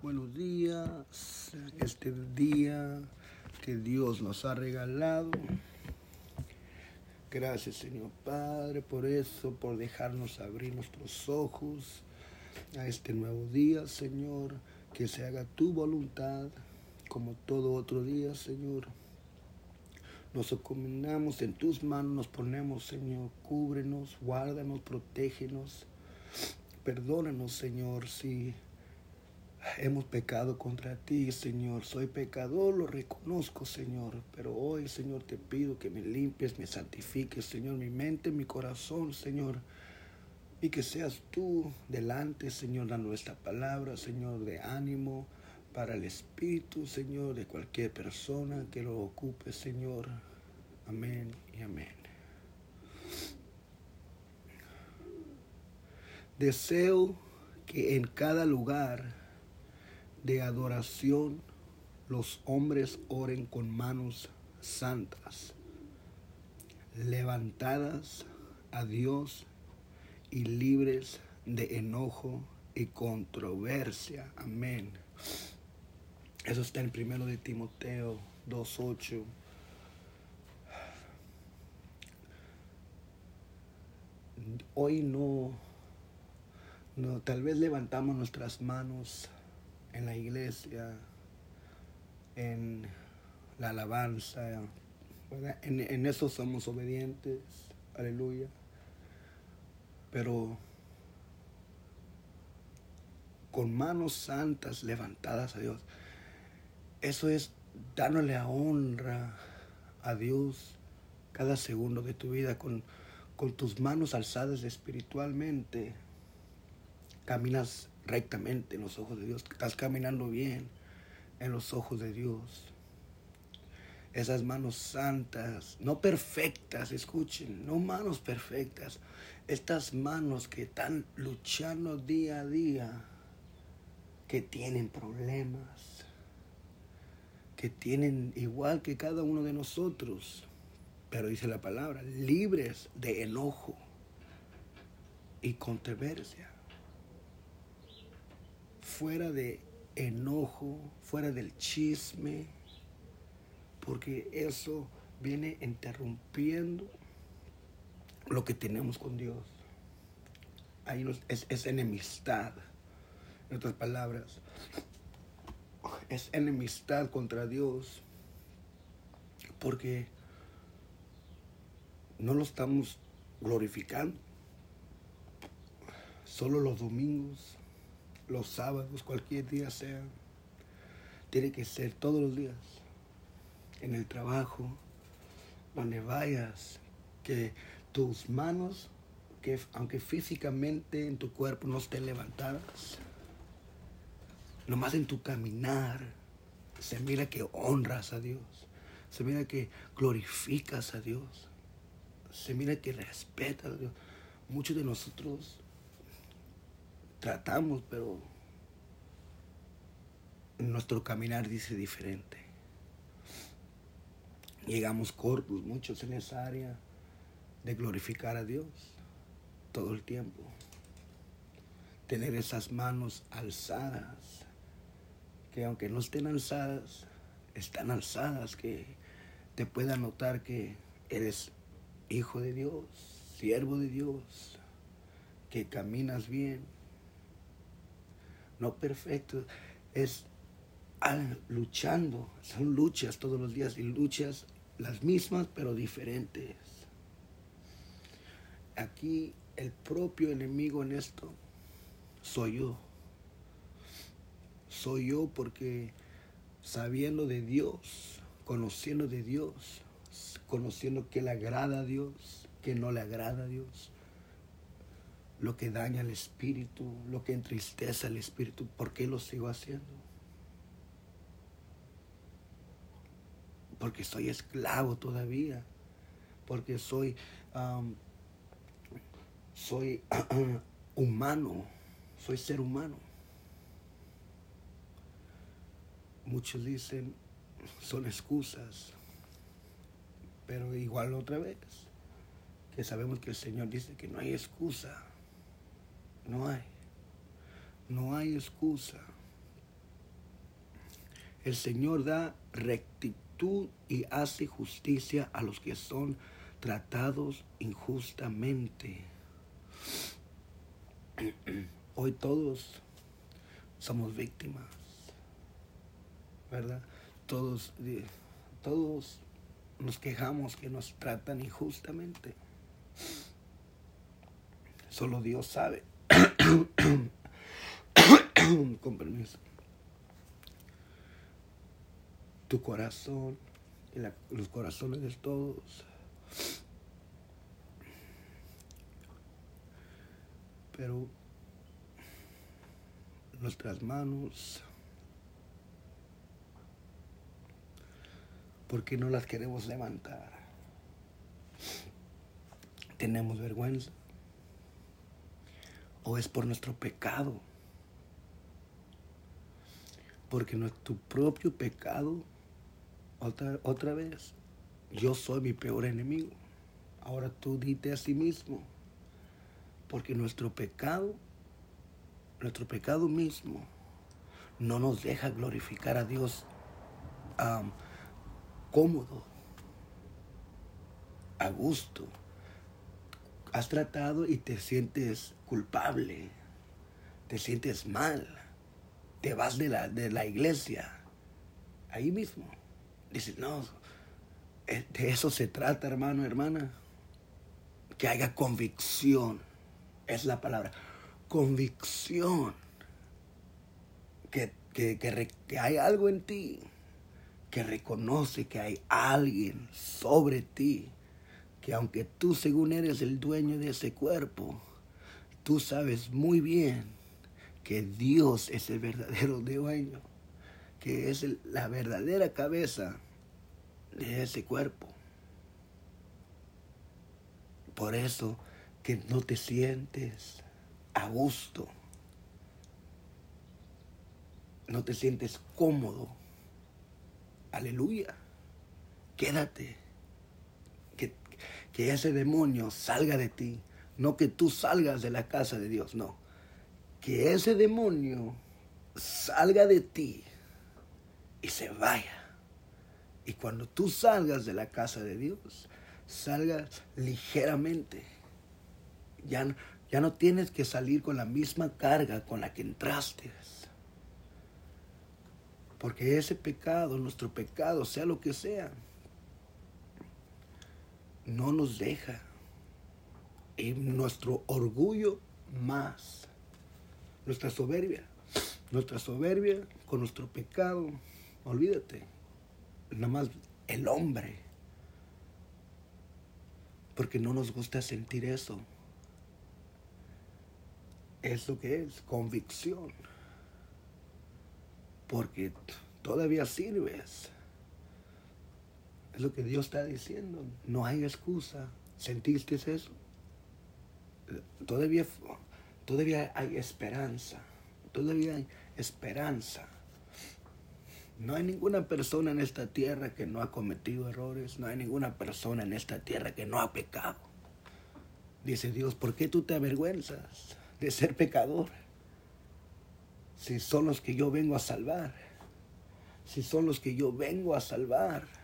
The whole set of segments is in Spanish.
Buenos días, este día que Dios nos ha regalado. Gracias Señor Padre por eso, por dejarnos abrir nuestros ojos a este nuevo día, Señor. Que se haga tu voluntad como todo otro día, Señor. Nos encomendamos en tus manos, nos ponemos, Señor. Cúbrenos, guárdanos, protégenos. Perdónanos, Señor, si hemos pecado contra ti, Señor. Soy pecador, lo reconozco, Señor. Pero hoy, Señor, te pido que me limpies, me santifiques, Señor, mi mente, mi corazón, Señor. Y que seas tú delante, Señor, a nuestra palabra, Señor, de ánimo para el Espíritu, Señor, de cualquier persona que lo ocupe, Señor. Amén y amén. Deseo que en cada lugar de adoración los hombres oren con manos santas, levantadas a Dios y libres de enojo y controversia. Amén. Eso está en primero de Timoteo 2.8. Hoy no, no, tal vez levantamos nuestras manos en la iglesia, en la alabanza, en, en eso somos obedientes, aleluya. Pero con manos santas levantadas a Dios, eso es dándole a honra a Dios cada segundo de tu vida con, con tus manos alzadas espiritualmente. Caminas rectamente en los ojos de Dios. Estás caminando bien en los ojos de Dios. Esas manos santas, no perfectas, escuchen, no manos perfectas. Estas manos que están luchando día a día, que tienen problemas, que tienen igual que cada uno de nosotros, pero dice la palabra, libres de enojo y controversia fuera de enojo, fuera del chisme, porque eso viene interrumpiendo lo que tenemos con Dios. Ahí es, es enemistad, en otras palabras, es enemistad contra Dios, porque no lo estamos glorificando. Solo los domingos los sábados, cualquier día sea. Tiene que ser todos los días. En el trabajo, donde vayas, que tus manos, que aunque físicamente en tu cuerpo no estén levantadas, nomás en tu caminar, se mira que honras a Dios. Se mira que glorificas a Dios. Se mira que respetas a Dios. Muchos de nosotros tratamos, pero nuestro caminar dice diferente. Llegamos cortos, muchos en esa área de glorificar a Dios todo el tiempo. Tener esas manos alzadas, que aunque no estén alzadas, están alzadas, que te pueda notar que eres hijo de Dios, siervo de Dios, que caminas bien, no perfecto, es luchando, son luchas todos los días y luchas las mismas pero diferentes. Aquí el propio enemigo en esto soy yo. Soy yo porque sabiendo de Dios, conociendo de Dios, conociendo que le agrada a Dios, que no le agrada a Dios, lo que daña al espíritu, lo que entristece al espíritu, ¿por qué lo sigo haciendo? Porque soy esclavo todavía, porque soy, soy humano, soy ser humano. Muchos dicen, son excusas, pero igual otra vez, que sabemos que el Señor dice que no hay excusa no hay. No hay excusa. El Señor da rectitud y hace justicia a los que son tratados injustamente. Hoy todos somos víctimas, ¿verdad? Todos, todos nos quejamos que nos tratan injustamente. Solo Dios sabe. Con. Tu corazón y los corazones de todos. Pero nuestras manos, porque no las queremos levantar? ¿Tenemos vergüenza? ¿O es por nuestro pecado? Porque nuestro propio pecado, otra, otra vez, yo soy mi peor enemigo. Ahora tú dite a sí mismo, porque nuestro pecado, nuestro pecado mismo, no nos deja glorificar a Dios cómodo, a gusto. Has tratado y te sientes culpable, te sientes mal, te vas de la, de la iglesia, ahí mismo. Dices, no, eh, de eso se trata, hermano, hermana. Que haya convicción, es la palabra, convicción. Que, que, que hay algo en ti que reconoce que hay alguien sobre ti, que aunque tú según eres el dueño de ese cuerpo, tú sabes muy bien que Dios es el verdadero dueño, que es la verdadera cabeza de ese cuerpo. Por eso que no te sientes a gusto, no te sientes cómodo Aleluya. Quédate. Que, ese demonio salga de ti. No que tú salgas de la casa de Dios, no. Que ese demonio salga de ti y se vaya. Y cuando tú salgas de la casa de Dios, salgas ligeramente. Ya, ya no tienes que salir con la misma carga con la que entraste. Porque ese pecado, nuestro pecado, sea lo que sea, no nos deja. Y nuestro orgullo más. Nuestra soberbia. Nuestra soberbia con nuestro pecado. Olvídate. Nada más el hombre. Porque no nos gusta sentir eso. Es lo que es convicción porque todavía sirves. Es lo que Dios está diciendo. No hay excusa. ¿Sentiste eso? Todavía, todavía hay esperanza. Todavía hay esperanza. No hay ninguna persona en esta tierra que no ha cometido errores. No hay ninguna persona en esta tierra que no ha pecado. Dice Dios, ¿por qué tú te avergüenzas de ser pecador? si son los que yo vengo a salvar, si son los que yo vengo a salvar,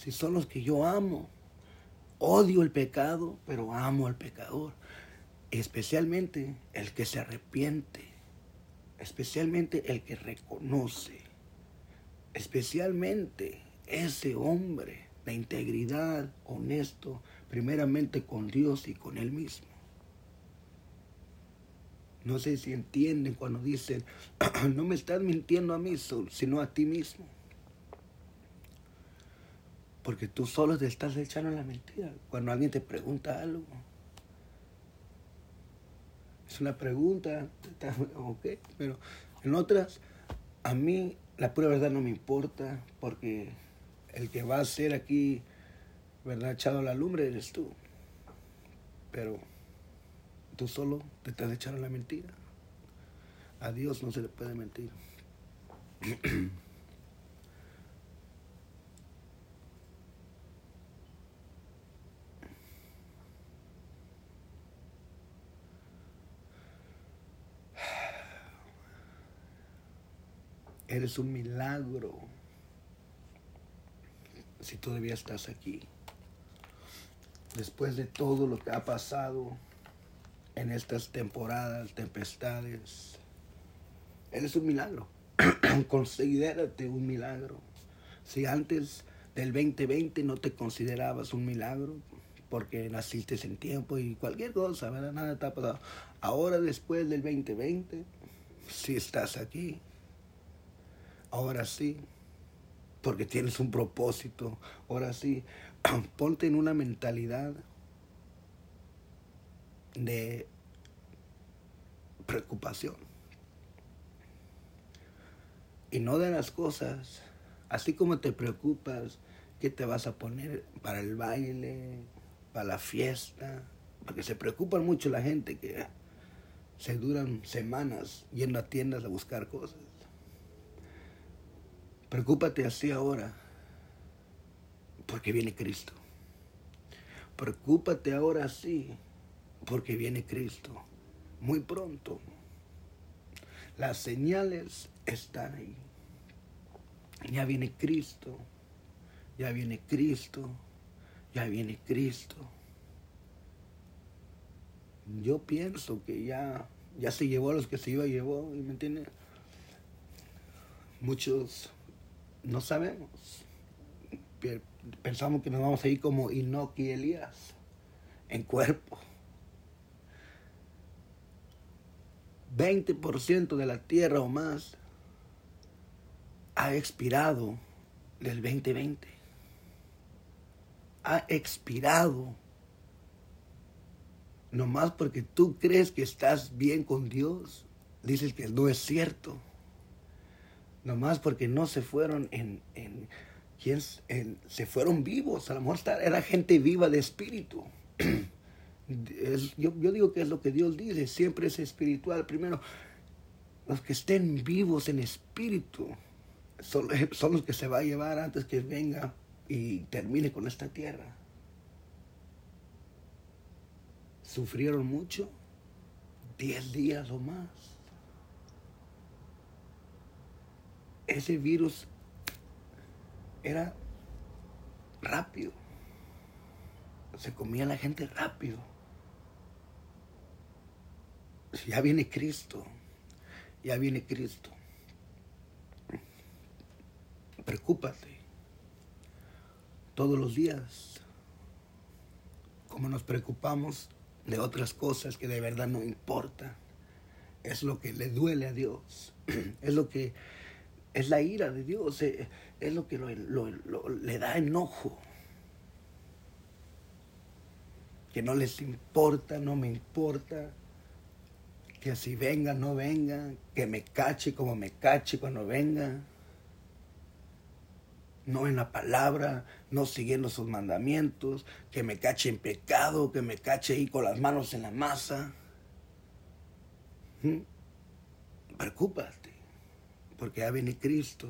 si son los que yo amo. Odio el pecado, pero amo al pecador, especialmente el que se arrepiente, especialmente el que reconoce, especialmente ese hombre de integridad, honesto, primeramente con Dios y con él mismo. No sé si entienden cuando dicen, no me estás mintiendo a mí, sino a ti mismo. Porque tú solo te estás echando la mentira cuando alguien te pregunta algo. Es una pregunta, ok, pero en otras, a mí la pura verdad no me importa porque el que va a ser aquí, ¿verdad? Echado a la lumbre eres tú. Pero Tú solo te estás echando la mentira. A Dios no se le puede mentir. Eres un milagro si todavía estás aquí. Después de todo lo que ha pasado en estas temporadas, tempestades, eres un milagro. Considérate un milagro. Si antes del 2020 no te considerabas un milagro, porque naciste en tiempo y cualquier cosa. Nada te ha pasado. Ahora después del 2020, si estás aquí, ahora sí, porque tienes un propósito, ahora sí, ponte en una mentalidad de preocupación. Y no de las cosas, así como te preocupas que te vas a poner para el baile, para la fiesta, porque se preocupan mucho la gente que se duran semanas yendo a tiendas a buscar cosas. Preocúpate así ahora, porque viene Cristo. Preocúpate ahora así, porque viene Cristo. Muy pronto. Las señales están ahí. Ya viene Cristo. Ya viene Cristo ya viene Cristo. Yo pienso que ya, ya se llevó a los que se iba a llevar, ¿me entiendes? Muchos no sabemos. Pensamos que nos vamos a ir como Enoch y Elías, en cuerpo. 20% de la tierra o más ha expirado del 2020 ha expirado. Nomás porque tú crees que estás bien con Dios, dices que no es cierto. Nomás porque no se fueron en, en, se fueron vivos. A lo mejor era gente viva de espíritu. yo, yo digo que es lo que Dios dice, siempre es espiritual. Primero, los que estén vivos en espíritu son, son los que se va a llevar antes que venga y termine con esta tierra. Sufrieron mucho, diez días o más. Ese virus era rápido. Se comía la gente rápido. Ya viene Cristo. Ya viene Cristo. Preocúpate todos los días. Como nos preocupamos de otras cosas que de verdad no importan. Es lo que le duele a Dios. Es lo que es la ira de Dios. Eh, es lo que le da enojo. Que no les importa, no me importa. Que si venga, no venga. Que me cache como me cache cuando venga no en la palabra, no siguiendo sus mandamientos, que me cache en pecado, que me cache ahí con las manos en la masa. ¿Mm? Preocúpate, porque ya viene Cristo.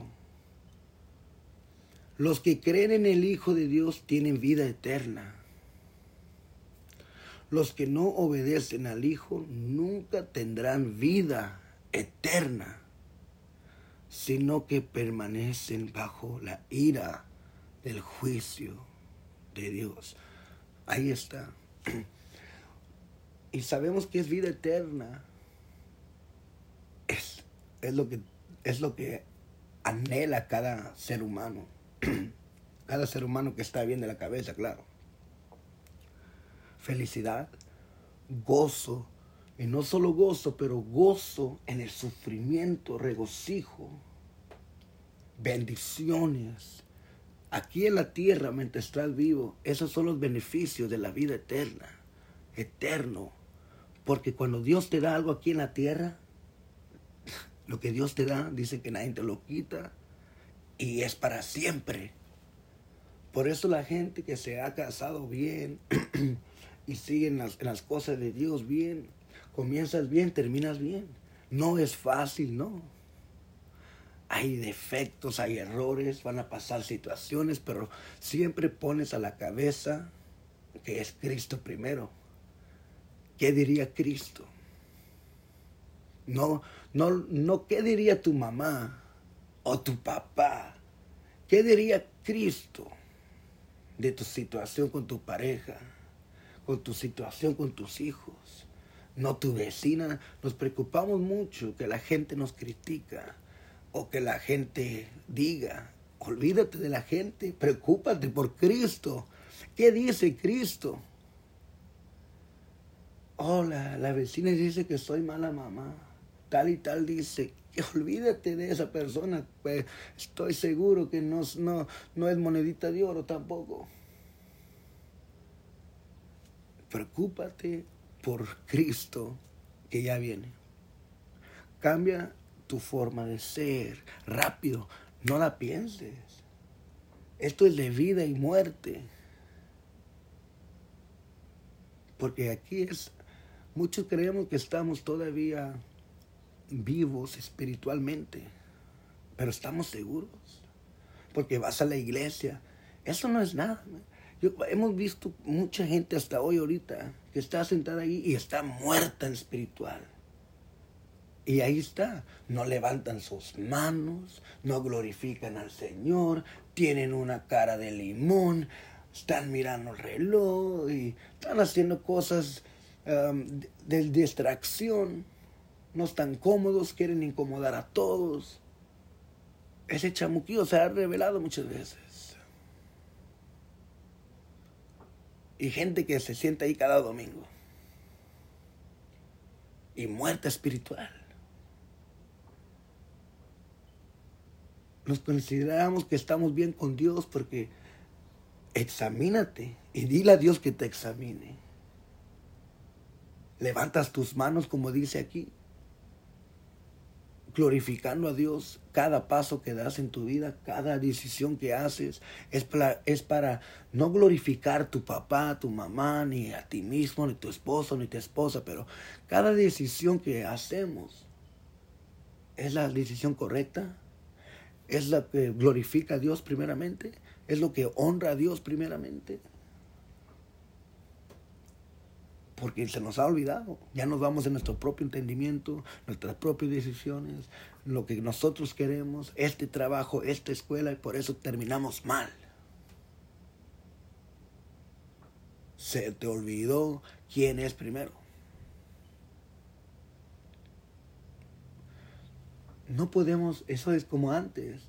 Los que creen en el Hijo de Dios tienen vida eterna. Los que no obedecen al Hijo nunca tendrán vida eterna sino que permanecen bajo la ira del juicio de Dios. Ahí está. Y sabemos que es vida eterna. Es, es, lo, que, es lo que anhela cada ser humano. Cada ser humano que está bien de la cabeza, claro. Felicidad, gozo, y no solo gozo, pero gozo en el sufrimiento, regocijo, bendiciones. Aquí en la tierra, mientras estás vivo, esos son los beneficios de la vida eterna, eterno. Porque cuando Dios te da algo aquí en la tierra, lo que Dios te da, dice que nadie te lo quita y es para siempre. Por eso la gente que se ha casado bien y sigue en las, en las cosas de Dios bien, Comienzas bien, terminas bien. No es fácil, no. Hay defectos, hay errores, van a pasar situaciones, pero siempre pones a la cabeza que es Cristo primero. ¿Qué diría Cristo? No, no, no, ¿qué diría tu mamá o tu papá? ¿Qué diría Cristo de tu situación con tu pareja, con tu situación con tus hijos? No tu vecina. Nos preocupamos mucho que la gente nos critica o que la gente diga. Olvídate de la gente, preocúpate por Cristo. ¿Qué dice Cristo? Hola, la vecina dice que soy mala mamá. Tal y tal dice, olvídate de esa persona. Pues estoy seguro que no es monedita de oro tampoco. Preocúpate por Cristo que ya viene. Cambia tu forma de ser rápido. No la pienses. Esto es de vida y muerte. Porque aquí es Muchos creemos que estamos todavía vivos espiritualmente, pero estamos seguros, porque vas a la iglesia. Eso no es nada. hemos visto mucha gente hasta hoy ahorita que está sentada ahí y está muerta en espiritual. Y ahí está, no levantan sus manos, no glorifican al Señor, tienen una cara de limón, están mirando el reloj y están haciendo cosas de distracción, no están cómodos, quieren incomodar a todos. Ese chamuquillo se ha revelado muchas veces. Y gente que se sienta ahí cada domingo. Y muerta espiritual. Nos consideramos que estamos bien con Dios porque examínate y dile a Dios que te examine levantas tus manos como dice aquí, glorificando a Dios cada paso que das en tu vida, cada decisión que haces, es para, es para no glorificar tu papá, tu mamá, ni a ti mismo, ni tu esposo, ni tu esposa, pero cada decisión que hacemos es la decisión correcta, es la que glorifica a Dios primeramente, es lo que honra a Dios primeramente. Porque se nos ha olvidado. Ya nos vamos en nuestro propio entendimiento, nuestras propias decisiones, lo que nosotros queremos, este trabajo, esta escuela, y por eso terminamos mal. Se te olvidó quién es primero. No podemos, eso es como antes.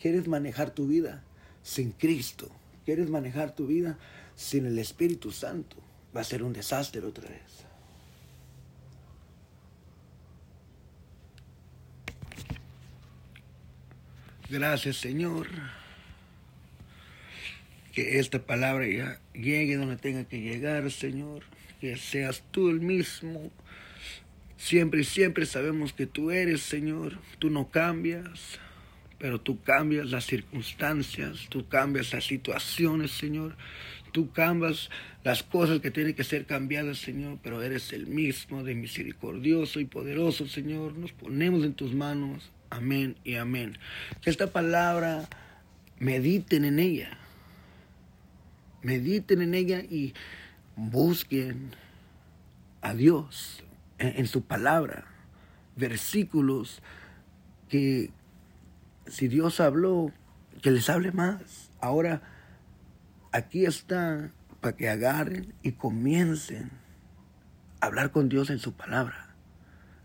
Quieres manejar tu vida sin Cristo. Quieres manejar tu vida sin el Espíritu Santo va a ser un desastre otra vez. Gracias Señor. Que esta palabra ya llegue donde tenga que llegar, Señor. Que seas tú el mismo. Siempre y siempre sabemos que tú eres, Señor. Tú no cambias, pero tú cambias las circunstancias, tú cambias las situaciones, Señor. Tú cambias las cosas que tienen que ser cambiadas, Señor, pero eres el mismo de misericordioso y poderoso, Señor. Nos ponemos en tus manos. Amén y amén. Que esta palabra mediten en ella. Mediten en ella y busquen a Dios en, en su palabra. Versículos que si Dios habló, que les hable más. Ahora aquí está para que agarren y comiencen a hablar con Dios en su palabra.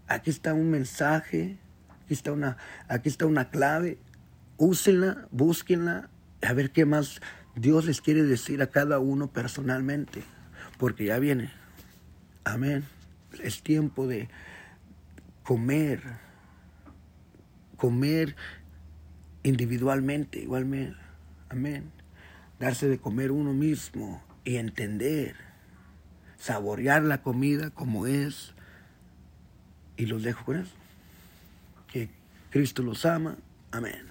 Aquí está un mensaje, aquí está una, aquí está una clave. Úsenla, búsquenla, a ver qué más Dios les quiere decir a cada uno personalmente, porque ya viene. Amén. Es tiempo de comer, comer individualmente, igualmente. Amén darse de comer uno mismo y entender, saborear la comida como es. Y los dejo con eso. Que Cristo los ama. Amén.